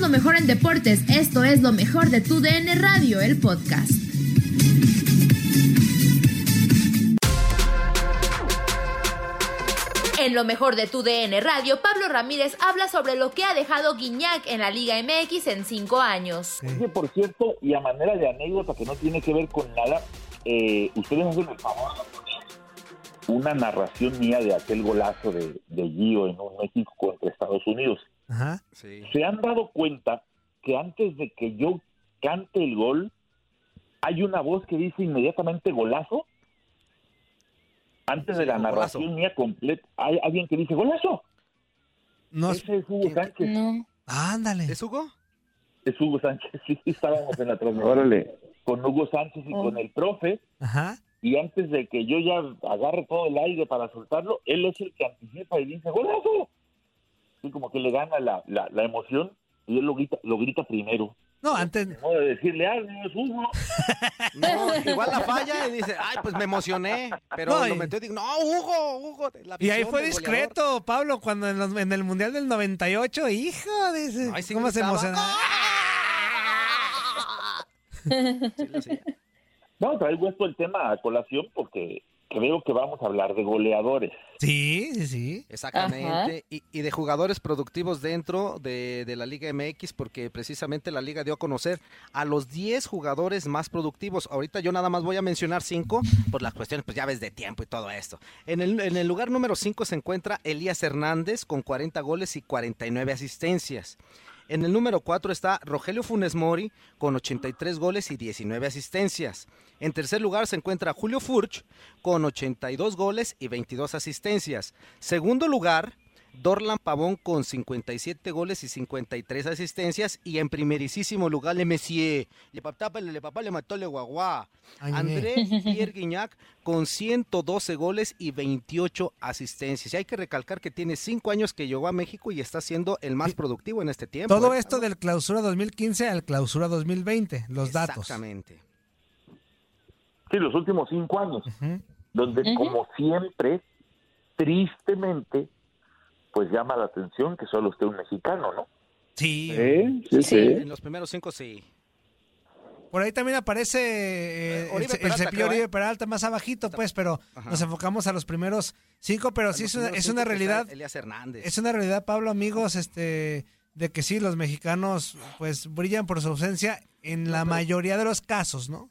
Lo mejor en deportes. Esto es lo mejor de tu DN Radio, el podcast. En lo mejor de tu DN Radio, Pablo Ramírez habla sobre lo que ha dejado Guiñac en la Liga MX en cinco años. Oye, por cierto, y a manera de anécdota que no tiene que ver con nada, eh, ustedes hacen el favor una narración mía de aquel golazo de, de Gio en un México contra Estados Unidos. Ajá. ¿Se han dado cuenta que antes de que yo cante el gol, hay una voz que dice inmediatamente golazo? Antes de la narración mía completa, hay alguien que dice golazo. No, Ese es Hugo Sánchez. ándale. ¿Es Hugo? Es Hugo Sánchez, sí, estábamos en la transmisión con Hugo Sánchez y con el profe. Ajá. Y antes de que yo ya agarre todo el aire para soltarlo, él es el que anticipa y dice golazo. Así como que le gana la, la, la emoción y él lo grita, lo grita primero. No, antes. No de decirle algo, es Hugo. No, igual la falla y dice, ay, pues me emocioné. Pero No, lo y- metió y digo, no, Hugo, Hugo. la Y ahí fue discreto, Pablo, cuando en, los- en el Mundial del 98, hijo, dice, Ay, sí ¿cómo se goleador. Sí. No, traigo esto el tema a colación porque creo que vamos a hablar de goleadores. Sí, sí, sí. Exactamente. Y, y de jugadores productivos dentro de, de la Liga MX, porque precisamente la liga dio a conocer a los 10 jugadores más productivos. Ahorita yo nada más voy a mencionar 5 por las cuestiones, pues ya ves, de tiempo y todo esto. En el, en el lugar número 5 se encuentra Elías Hernández con 40 goles y 49 asistencias. En el número 4 está Rogelio Funes Mori con 83 goles y 19 asistencias. En tercer lugar se encuentra Julio Furch con 82 goles y 22 asistencias. Segundo lugar, Dorlan Pavón con 57 goles y 53 asistencias. Y en primerísimo lugar, Le Messier. Le papá, le papá le mató le guagua. Ay, André Pierre Guignac con 112 goles y 28 asistencias. Y hay que recalcar que tiene 5 años que llegó a México y está siendo el más productivo en este tiempo. Todo ¿eh? esto del clausura 2015 al clausura 2020, los datos. Exactamente. Sí, los últimos cinco años, Ujú. donde como siempre, tristemente, pues llama la atención que solo esté un mexicano, ¿no? Sí. sí, Sí. En los primeros 5 sí. Por ahí también aparece eh, Oribe el, Peralta, cepillo creo, ¿eh? Oribe Peralta más abajito, pues, pero Ajá. nos enfocamos a los primeros cinco, pero sí es una, es cinco una realidad, Elías Hernández. es una realidad, Pablo, amigos, este, de que sí, los mexicanos, pues, brillan por su ausencia en la mayoría de los casos, ¿no?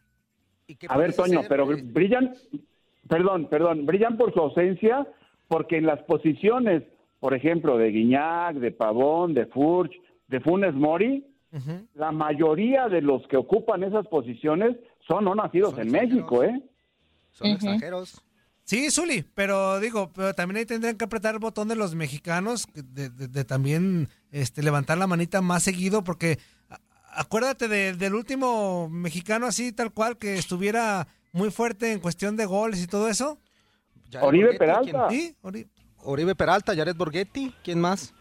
Y que A ver, Toño, ser, pero eh, brillan, perdón, perdón, brillan por su ausencia porque en las posiciones, por ejemplo, de Guiñac, de Pavón, de Furch, de Funes Mori, la mayoría de los que ocupan esas posiciones son no nacidos Son en. México, ¿eh? son extranjeros. Sí, Zuli, pero digo, pero también ahí tendrían que apretar el botón de los mexicanos, de, de- de también este, levantar la manita más seguido, porque acuérdate de- del último mexicano así, tal cual, que estuviera muy fuerte en cuestión de goles y todo eso. Oribe Peralta. Sí, Ori- Oribe Peralta, Jared Borghetti, ¿quién más?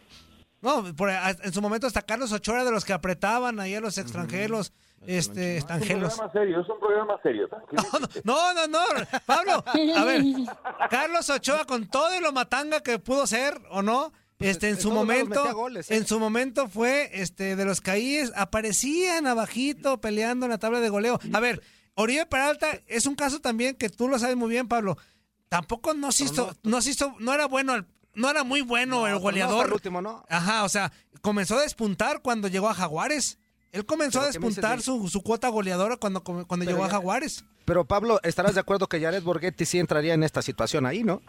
No, por- en su momento hasta Carlos Ochoa era de los que apretaban ahí a los extranjeros, este, Es un extranjeros. programa serio, es un programa serio. tranquilízate. No, no, no, Pablo, a ver, Carlos Ochoa con todo y lo matanga que pudo ser o no, este, en su momento, goles, ¿eh? en su momento fue, este, de los caíes, aparecían abajito peleando en la tabla de goleo. A ver, Oribe Peralta es un caso también que tú lo sabes muy bien, Pablo. Tampoco no se hizo, no se hizo, no era bueno, el- no era muy bueno No, el pero no goleador. el último, ¿no? Ajá, o sea, comenzó a despuntar cuando llegó a Jaguares. Él comenzó a ¿Pero qué me dices despuntar de- su, su cuota goleadora cuando, cuando Pero llegó a Jaguares. Pero Pablo, estarás de acuerdo que Jared Borghetti sí entraría en esta situación ahí, ¿no?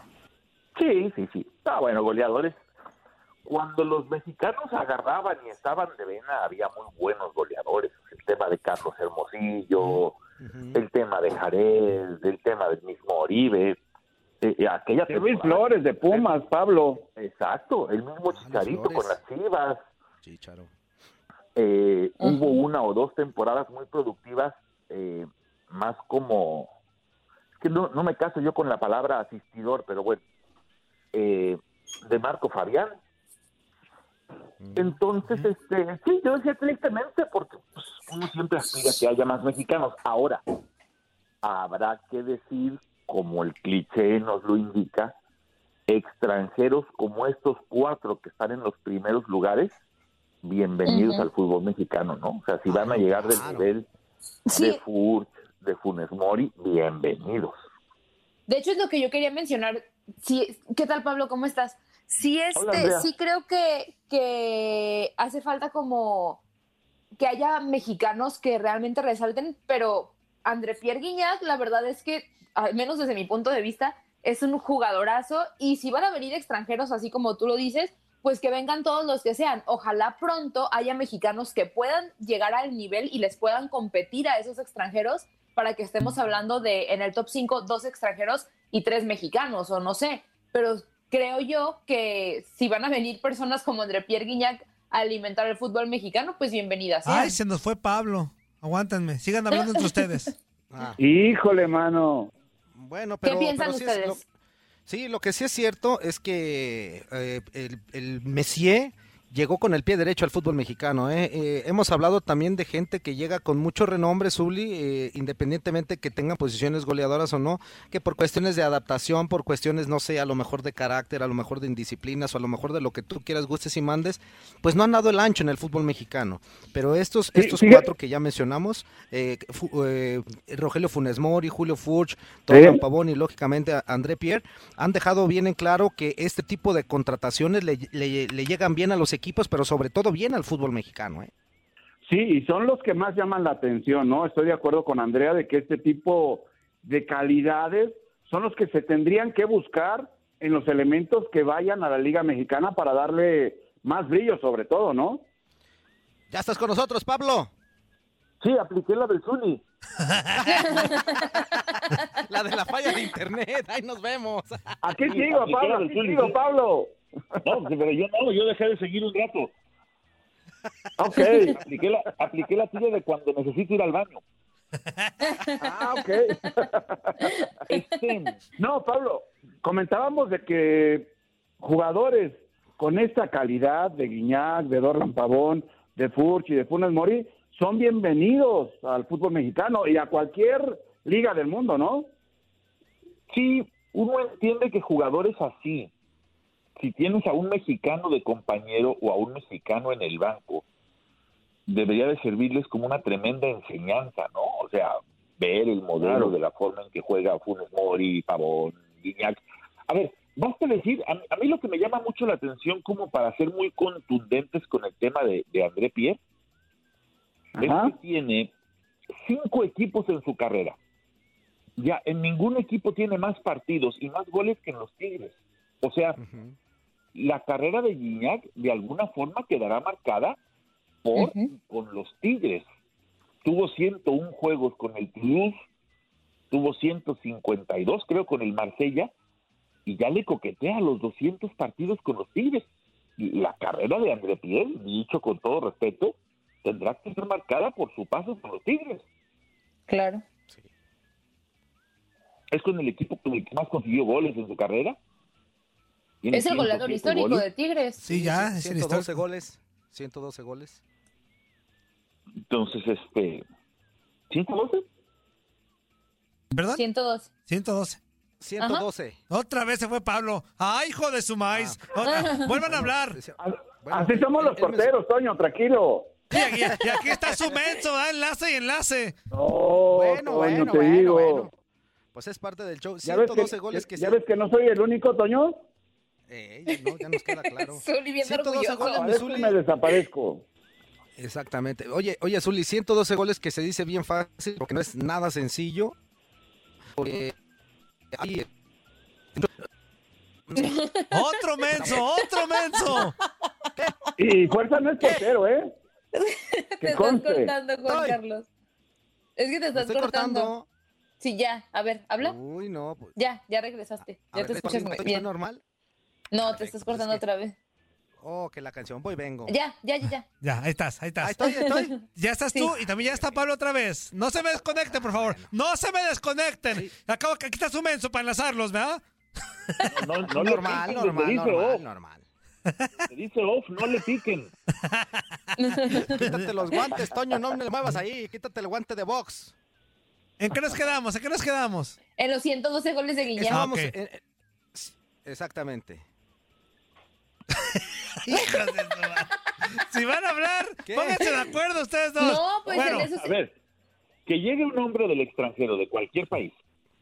Sí, sí, sí. Ah, bueno, goleadores. Cuando los mexicanos agarraban y estaban de vena, había muy buenos goleadores. El tema de Carlos Hermosillo, el tema de Jared, el tema del mismo Oribe. Eh, eh, aquella De Luis temporada- Flores, de Pumas, Pablo. Exacto, el mismo Chicharito Flores. con las Chivas. Chicharo. Eh, Hubo una o dos temporadas muy productivas, eh, más como... Es que no, no me caso yo con la palabra asistidor, pero bueno. eh, de Marco Fabián. Entonces, este, sí, yo decía tristemente porque pues, uno siempre aspira a que haya más mexicanos. Ahora, habrá que decir, como el cliché nos lo indica, extranjeros como estos cuatro que están en los primeros lugares, bienvenidos al fútbol mexicano, ¿no? O sea, si van a llegar del claro. nivel Sí. de Furch, de Funes Mori, bienvenidos. De hecho, es lo que yo quería mencionar. Sí, ¿Qué tal, Pablo? ¿Cómo estás? Sí, este, sí creo que, que hace falta como que haya mexicanos que realmente resalten, pero André Pierre Guignac, la verdad es que, al menos desde mi punto de vista, es un jugadorazo y si van a venir extranjeros, así como tú lo dices, pues que vengan todos los que sean. Ojalá pronto haya mexicanos que puedan llegar al nivel y les puedan competir a esos extranjeros para que estemos hablando de en el top 5 dos extranjeros y tres mexicanos o no sé, pero creo yo que si van a venir personas como André Pierre Guignac a alimentar el fútbol mexicano, pues bienvenidas sean. Ay, se nos fue Pablo. Aguántenme, sigan hablando entre ustedes. Ah, Híjole, mano. Bueno, ¿Qué pero, piensan pero sí es ustedes? lo- Sí, lo que sí es cierto es que eh, el, el Messier llegó con el pie derecho al fútbol mexicano. ¿eh? Eh, hemos hablado también de gente que llega con mucho renombre, Zuli, eh, independientemente que tengan posiciones goleadoras o no, que por cuestiones de adaptación, por cuestiones, no sé, a lo mejor de carácter, a lo mejor de indisciplinas o a lo mejor de lo que tú quieras, gustes y mandes, pues no han dado el ancho en el fútbol mexicano. Pero estos, estos cuatro que ya mencionamos, eh, Fu- eh, Rogelio Funes Mori, Julio Furch, Torgan Pavón y lógicamente André Pierre, han dejado bien en claro que este tipo de contrataciones le, le- le llegan bien a los equipos, pero sobre todo bien al fútbol mexicano. ¿eh? Sí, y son los que más llaman la atención, ¿no? Estoy de acuerdo con Andrea de que este tipo de calidades son los que se tendrían que buscar en los elementos que vayan a la Liga Mexicana para darle más brillo, sobre todo, ¿no? Ya estás con nosotros, Pablo. Sí, apliqué la del Zuni. La de la falla de internet, ahí nos vemos. Aquí sigo, Pablo, aquí sigo, sí. Pablo. No, pero yo no, yo dejé de seguir un rato. Ok. Apliqué la, apliqué la tuya de cuando necesito ir al baño. Ah, ok. Este, No, Pablo, comentábamos de que jugadores con esta calidad de Guiñac, de Dorlan Pavón, de Furch y de Funes Mori son bienvenidos al fútbol mexicano y a cualquier liga del mundo, ¿no? sí, uno entiende que jugadores así, si tienes a un mexicano de compañero o a un mexicano en el banco, debería de servirles como una tremenda enseñanza, ¿no? O sea, ver el modelo de la forma en que juega Funes Mori, Pavón, Guiñac. A ver, basta decir, a, a mí lo que me llama mucho la atención como para ser muy contundentes con el tema de, de André Pierre, Ajá. es que tiene cinco equipos en su carrera. Ya, en ningún equipo tiene más partidos y más goles que en los Tigres. O sea, la carrera de Guiñac de alguna forma quedará marcada por con los Tigres. Tuvo 101 juegos con el Toulouse, tuvo 152 creo con el Marsella y ya le coquetea a los 200 partidos con los Tigres. La carrera de André Pierre, dicho con todo respeto, tendrá que ser marcada por su paso con los Tigres. Claro. Es con el equipo con el que más consiguió goles en su carrera. Tiene Es el goleador 107 histórico goles. de Tigres. Sí, ya, es el 112 histórico. goles. 112 goles. Entonces, este... ¿112? ¿Verdad? 102. 112. 112. Otra vez se fue Pablo. ¡Ay, hijo de su maíz! Ah. Vuelvan a hablar. Bueno, Así somos los él me- porteros, Toño, tranquilo. Y aquí, y aquí está su menso, da enlace y enlace. No, Bueno, Toño, bueno, te bueno, digo. bueno. Pues es parte del show. ¿Ya ves, 112 que, goles ya, que ya se... ves que no soy el único, Toño? Eh, ya no, ya nos queda claro. Zuli bien 112 orgulloso. goles, A ver si Zuli. me desaparezco. Exactamente. Oye, oye, Zuli, 112 goles que se dice bien fácil porque no es nada sencillo. Porque hay- Otro menso, otro menso. Y Fuerza no es portero, ¿eh? Te estás conste. cortando, Juan Ay. Carlos. Es que te estás cortando. cortando. Sí, ya. A ver, habla. Uy, no. pues, Ya, ya regresaste. a Ya ver, te escuchas ¿estoy- muy bien. normal? No, te estás cortando es que- otra vez. Oh, que la canción. Voy, vengo. Ya, ya, ya, ya. Ya, ahí estás, ahí Ahí estás. estoy, estoy. Ya estás tú y también ya está Pablo otra vez. No se me desconecten, por favor. No se me desconecten. Sí. Acabo que aquí está su menso para enlazarlos, ¿verdad? No, no, no normal, piquen, normal, normal, off, normal. te dice off, no le piquen. Quítate los guantes, Toño, no me muevas ahí. Quítate el guante de box. ¿En qué nos quedamos? ¿En qué nos quedamos? En los 112 goles de. Estábamos en- en- exactamente. Hijos de su madre. Si van a hablar, ¿Qué? pónganse de acuerdo ustedes dos. No, pues bueno, A ver, que llegue un hombre del extranjero, de cualquier país,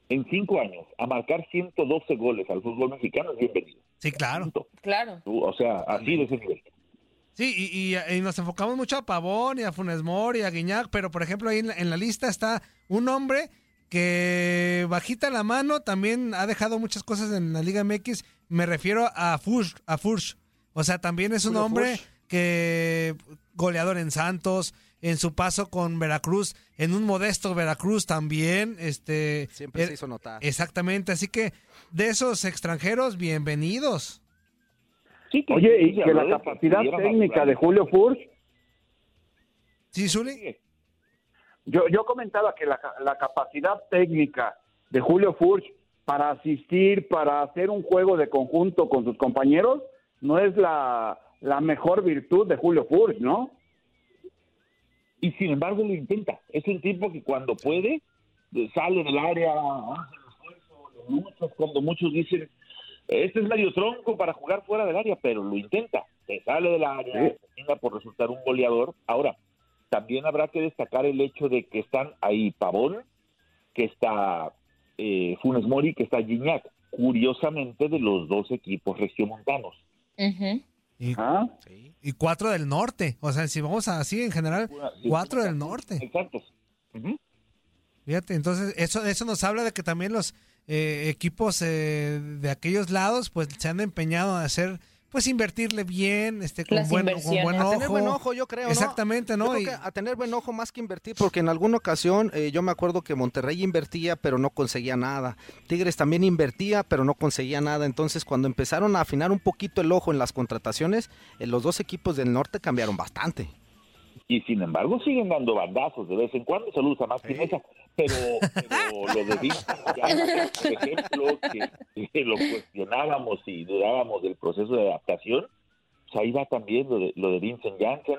en cinco años, a marcar 112 goles al fútbol mexicano es bienvenido. Sí, claro. Punto. Claro. O sea, así de ese nivel. Sí, y, y- y nos enfocamos mucho a Pavón y a Funes Mori y a Guiñac, pero por ejemplo ahí en la, en la lista está un hombre que bajita la mano también ha dejado muchas cosas en la Liga MX. Me refiero a Furch, a Furch. O sea, también es un Julio hombre Furch. que goleador en Santos, en su paso con Veracruz, en un modesto Veracruz también, este Siempre eh, se hizo notar. Exactamente, así que de esos extranjeros, bienvenidos. Sí, que- Oye, y que la capacidad técnica de Julio Furch, ¿Sí, Zuli? Yo, yo comentaba que la, la capacidad técnica de Julio Furch para asistir, para hacer un juego de conjunto con sus compañeros, no es la, la mejor virtud de Julio Furch, ¿no? Y sin embargo lo intenta. Es un tipo que cuando puede, eh, sale del área, hace esfuerzo, cuando muchos dicen, este es medio tronco para jugar fuera del área, pero lo intenta. Se sale del área, Sí. termina por resultar un goleador. Ahora, también habrá que destacar el hecho de que están ahí Pavón, que está eh, Funes Mori, que está Gignac. Curiosamente, de los dos equipos regiomontanos. Ujú. Y, ¿Ah? Sí. y cuatro del norte. O sea, si vamos así en general, cuatro del norte. Exacto. Fíjate, entonces eso, eso nos habla de que también los eh, equipos eh, de aquellos lados pues se han empeñado a hacer, pues invertirle bien, este, con, buen, A tener buen ojo, yo creo, ¿no? Exactamente, Yo ¿no? creo Y- que a tener buen ojo más que invertir, porque en alguna ocasión eh, yo me acuerdo que Monterrey invertía, pero no conseguía nada. Tigres también invertía, pero no conseguía nada. Entonces, cuando empezaron a afinar un poquito el ojo en las contrataciones, eh, los dos equipos del norte cambiaron bastante. Y sin embargo siguen dando bandazos de vez en cuando, saludos a más Sí. Pinesa, pero, pero lo de Vincent Janssen, por ejemplo, que, que lo cuestionábamos y dudábamos del proceso de adaptación, pues ahí va también lo de, lo de Vincent Janssen.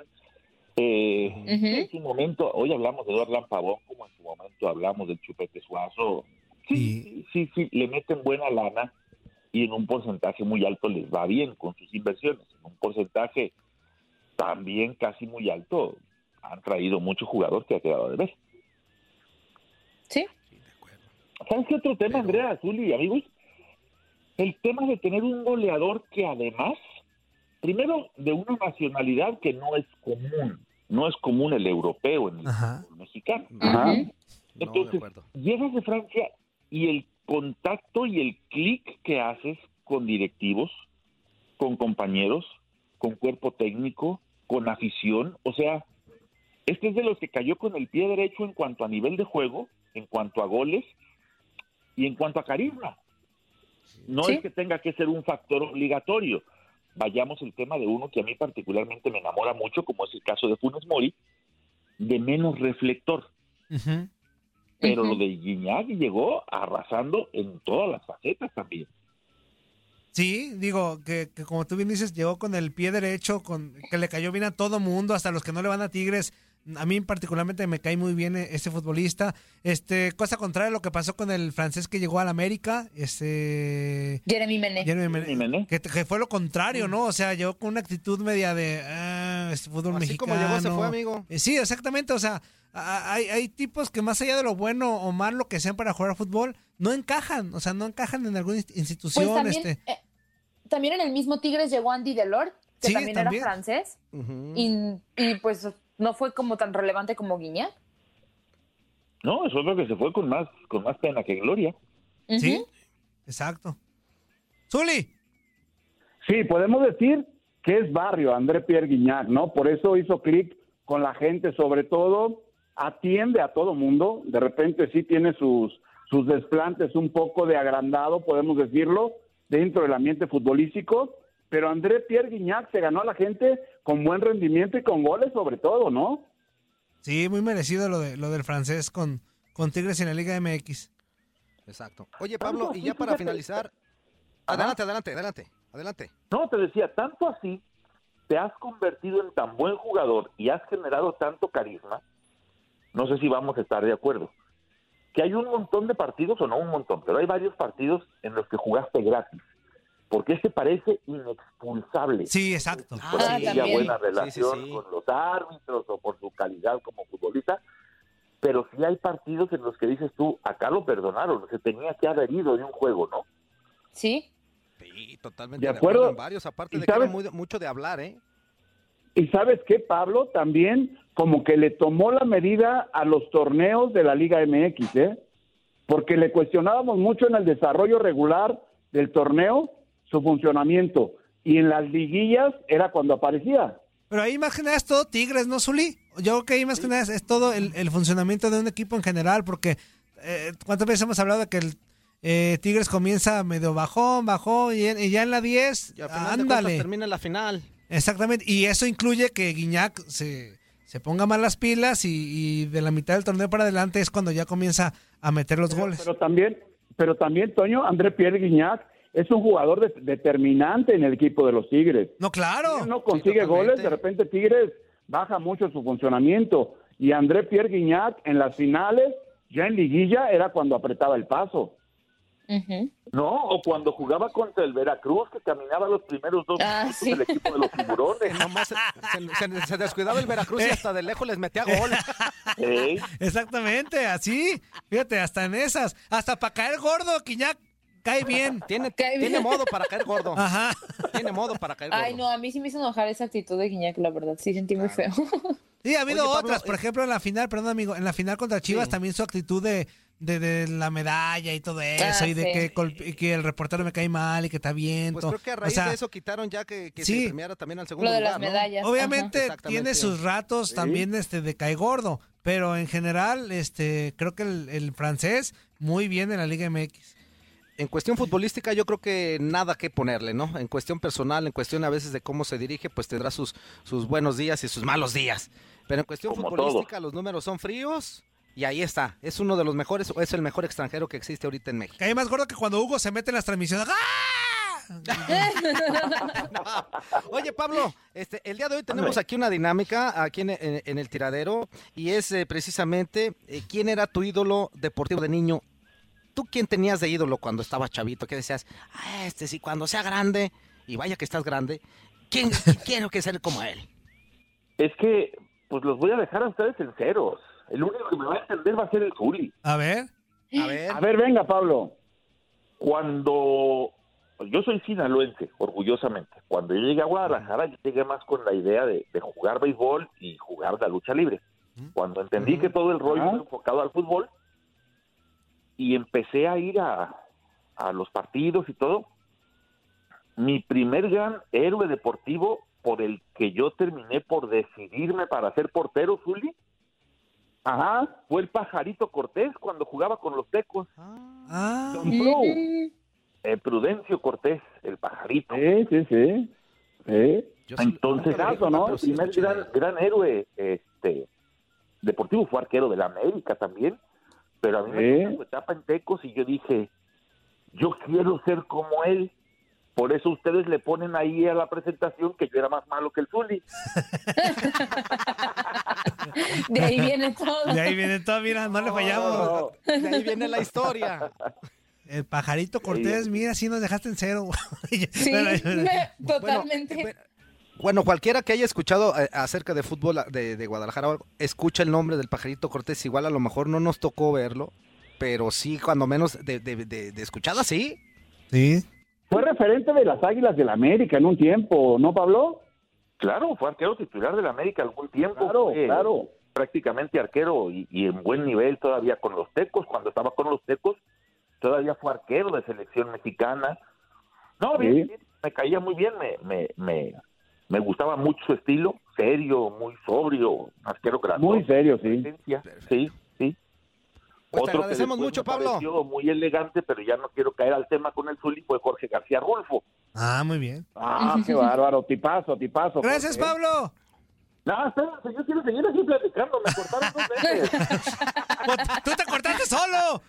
Eh. En su momento, hoy hablamos de Eduardo Pavón, como en su momento hablamos del Chupete Suazo. Sí, sí, sí, sí, le meten buena lana y en un porcentaje muy alto les va bien con sus inversiones. En un porcentaje también casi muy alto han traído mucho jugador que ha quedado de ver. Sí. ¿Sabes qué otro tema, Pero- Andrea Azul y amigos? El tema de tener un goleador que además, primero, de una nacionalidad que no es común, no es común el europeo en el Ajá. mexicano. Ajá. No, Entonces, llegas de Francia y el contacto y el clic que haces con directivos, con compañeros, con cuerpo técnico, con afición, o sea, este es de los que cayó con el pie derecho en cuanto a nivel de juego, en cuanto a goles y en cuanto a carisma. No Sí. es que tenga que ser un factor obligatorio. Vayamos el tema de uno que a mí particularmente me enamora mucho, como es el caso de Funes Mori, de menos reflector. Pero lo de Guiñac llegó arrasando en todas las facetas también. Sí, digo que, que como tú bien dices, llegó con el pie derecho, con que le cayó bien a todo mundo, hasta los que no le van a Tigres. A mí particularmente me cae muy bien e- ese futbolista. Este, cosa contraria a lo que pasó con el francés que llegó al América, este Jeremy Mené. Jeremy Mene- Jiménez. que, que fue lo contrario, ¿no? O sea, llegó con una actitud media de ah, este fútbol Así mexicano. como llegó, se fue, amigo. Eh, Sí, exactamente. O sea, a- hay, hay tipos que más allá de lo bueno o malo que sean para jugar fútbol, no encajan. O sea, no encajan en alguna inst- Pues institución. también, este. eh, también en el mismo Tigres llegó Andy Delort, que Sí, también, también. era francés, y, y pues no fue como tan relevante como Guiñac. No, es otro que se fue con más, con más pena que gloria. Sí, exacto. Zuli. Sí, podemos decir que es barrio André Pierre Guignac, ¿no? Por eso hizo clic con la gente, sobre todo atiende a todo mundo. De repente sí tiene sus, sus desplantes un poco de agrandado, podemos decirlo, dentro del ambiente futbolístico. Pero André Pierre Guignac se ganó a la gente con buen rendimiento y con goles sobre todo, ¿no? Sí, muy merecido lo, de, lo del francés con, con Tigres en la Liga MX. Exacto. Oye, Pablo, y ya para finalizar. Ajá. Adelante, adelante, adelante, adelante. No, te decía, tanto así, te has convertido en tan buen jugador y has generado tanto carisma, no sé si vamos a estar de acuerdo, que hay un montón de partidos, o no un montón, pero hay varios partidos en los que jugaste gratis, porque este parece inexpulsable. Sí, exacto. por Ah, aquella también. buena Sí, sí, relación sí. con los árbitros o por su calidad como futbolista, pero sí hay partidos en los que dices tú, acá lo perdonaron, se tenía que haber ido de un juego, ¿no? Sí, Sí, totalmente De de acuerdo. acuerdo. en varios, aparte ¿Y de que era muy- mucho de hablar, ¿eh? Y sabes qué, Pablo, también como que le tomó la medida a los torneos de la Liga MX, ¿eh? Porque le cuestionábamos mucho en el desarrollo regular del torneo su funcionamiento y en las liguillas era cuando aparecía. Pero ahí más que nada es todo Tigres, ¿no, Zuli? Yo creo que ahí más que nada es, es todo el, el funcionamiento de un equipo en general, porque eh, ¿cuántas veces hemos hablado de que el eh, Tigres comienza medio bajón, bajón, y, y ya en la 10, Y al final de cuentas ándale. termina en la final. Exactamente, y eso incluye que Guiñac se, se ponga más las pilas y, y de la mitad del torneo para adelante es cuando ya comienza a meter los goles. Pero también, pero también, Toño, André Pierre Guignac es un jugador de- determinante en el equipo de los Tigres. No, claro. Si no consigue goles, de repente Tigres baja mucho su funcionamiento. Y André Pierre Guignac en las finales, ya en liguilla, era cuando apretaba el paso. No, o cuando jugaba contra el Veracruz, que caminaba los primeros dos Ah, minutos sí. del equipo de los tiburones. Nomás se, se- se- se descuidaba el Veracruz y hasta de lejos les metía gol. Exactamente, así. Fíjate, hasta en esas. Hasta para caer gordo, Guiñac cae bien. Tiene, Cae tiene modo para caer gordo. Ajá. Tiene modo para caer gordo. Ay, no, a mí sí me hizo enojar esa actitud de Guiñac, la verdad. Sí sentí muy feo. Sí, ha habido Oye, Pablo, otras. Por eh, ejemplo, en la final, perdón, amigo, en la final contra Chivas Sí. también su actitud de, de, de la medalla y todo eso, y de sí. que, col- y que el reportero me cae mal y que está bien. Pues creo que a raíz o sea, de eso quitaron ya que, que sí. se premiara también al segundo Lo de lugar, las ¿no? medallas. Obviamente tiene sus ratos también este de cae gordo, pero en general este creo que el, el francés muy bien en la Liga MX. En cuestión futbolística yo creo que nada que ponerle, ¿no? En cuestión personal, en cuestión a veces de cómo se dirige, pues tendrá sus, sus buenos días y sus malos días. Pero en cuestión Como futbolística los números son fríos y ahí está. Es uno de los mejores o es el mejor extranjero que existe ahorita en México. Cae más gordo que cuando Hugo se mete en las transmisiones. ¡Ah! Oye, Pablo, este, el día de hoy tenemos aquí una dinámica aquí en, en- en el tiradero y es eh, precisamente eh, quién era tu ídolo deportivo de niño. ¿Tú quién tenías de ídolo cuando estaba chavito? ¿Qué decías? Ah, este sí, cuando sea grande, y vaya que estás grande, ¿quién quiero que ser como él? es que, pues los voy a dejar a ustedes en ceros. El único que me va a entender va a ser el Zuli. A ver. A ver, A ver, venga, Pablo. Cuando pues, yo soy sinaloense, orgullosamente. Cuando yo llegué a Guadalajara, yo llegué más con la idea de, de jugar béisbol y jugar la lucha libre. Cuando entendí que todo el rollo Ah. era enfocado al fútbol y empecé a ir a, a los partidos y todo, mi primer gran héroe deportivo por el que yo terminé por decidirme para ser portero, Zuli, Ajá. fue el pajarito Cortés cuando jugaba con los tecos. Ah, Don. Mm, eh, Prudencio Cortés, el pajarito. Sí, sí, sí. sí. Entonces, ¿no? el primer gran, gran héroe este, deportivo fue arquero de la América también, pero a mí me Sí. su etapa en Tecos y yo dije, yo quiero ser como él. Por eso ustedes le ponen ahí a la presentación que yo era más malo que el Zuli. De ahí viene todo. De ahí viene todo, mira, no le fallamos. De ahí viene la historia. El pajarito Cortés, mira, sí nos dejaste en cero. Sí, me- totalmente. Bueno, cualquiera que haya escuchado eh, acerca de fútbol de, de Guadalajara, o algo, escucha el nombre del pajarito Cortés. Igual a lo mejor no nos tocó verlo, pero sí, cuando menos de, de, de, de escuchada, sí. Sí. Fue referente de las Águilas del América en un tiempo, ¿no, Pablo? Claro, fue arquero titular del América algún tiempo. Claro, claro. Prácticamente arquero y, y en buen nivel todavía con los Tecos. Cuando estaba con los Tecos, todavía fue arquero de selección mexicana. No, bien, Sí. bien, me caía muy bien, me, me, me, me gustaba mucho su estilo, serio, muy sobrio, arquero grande. Muy serio. Sí, sí. Pues te Otro que agradecemos después mucho, me Pablo. muy elegante, pero ya no quiero caer al tema con el Zuli, fue Jorge García Rulfo. Ah, muy bien. Ah, qué bárbaro, tipazo, tipazo. Gracias, Jorge. Pablo. No, espérense, yo quiero seguir así platicando, me cortaron dos veces. Pues, Tú te cortaste solo.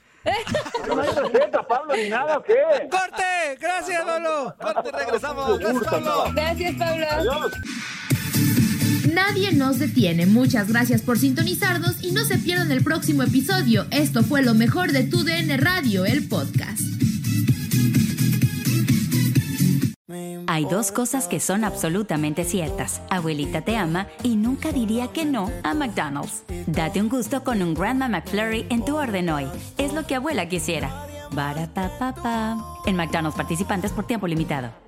No hay receta, Pablo, ni nada, ¿o qué? ¡Corte! Gracias, Pablo. Corte, regresamos. Gracias, Pablo. Gracias, Pablo. Nadie nos detiene. Muchas gracias por sintonizarnos y no se pierdan el próximo episodio. Esto fue lo mejor de Tu DN Radio, el podcast. Hay dos cosas que son absolutamente ciertas. Abuelita te ama y nunca diría que no a McDonald's. Date un gusto con un Grandma McFlurry en tu orden hoy. Es lo que abuela quisiera. En McDonald's participantes por tiempo limitado.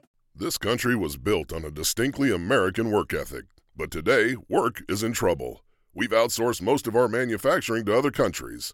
This country was built on a distinctly American work ethic. But today, work is in trouble. We've outsourced most of our manufacturing to other countries.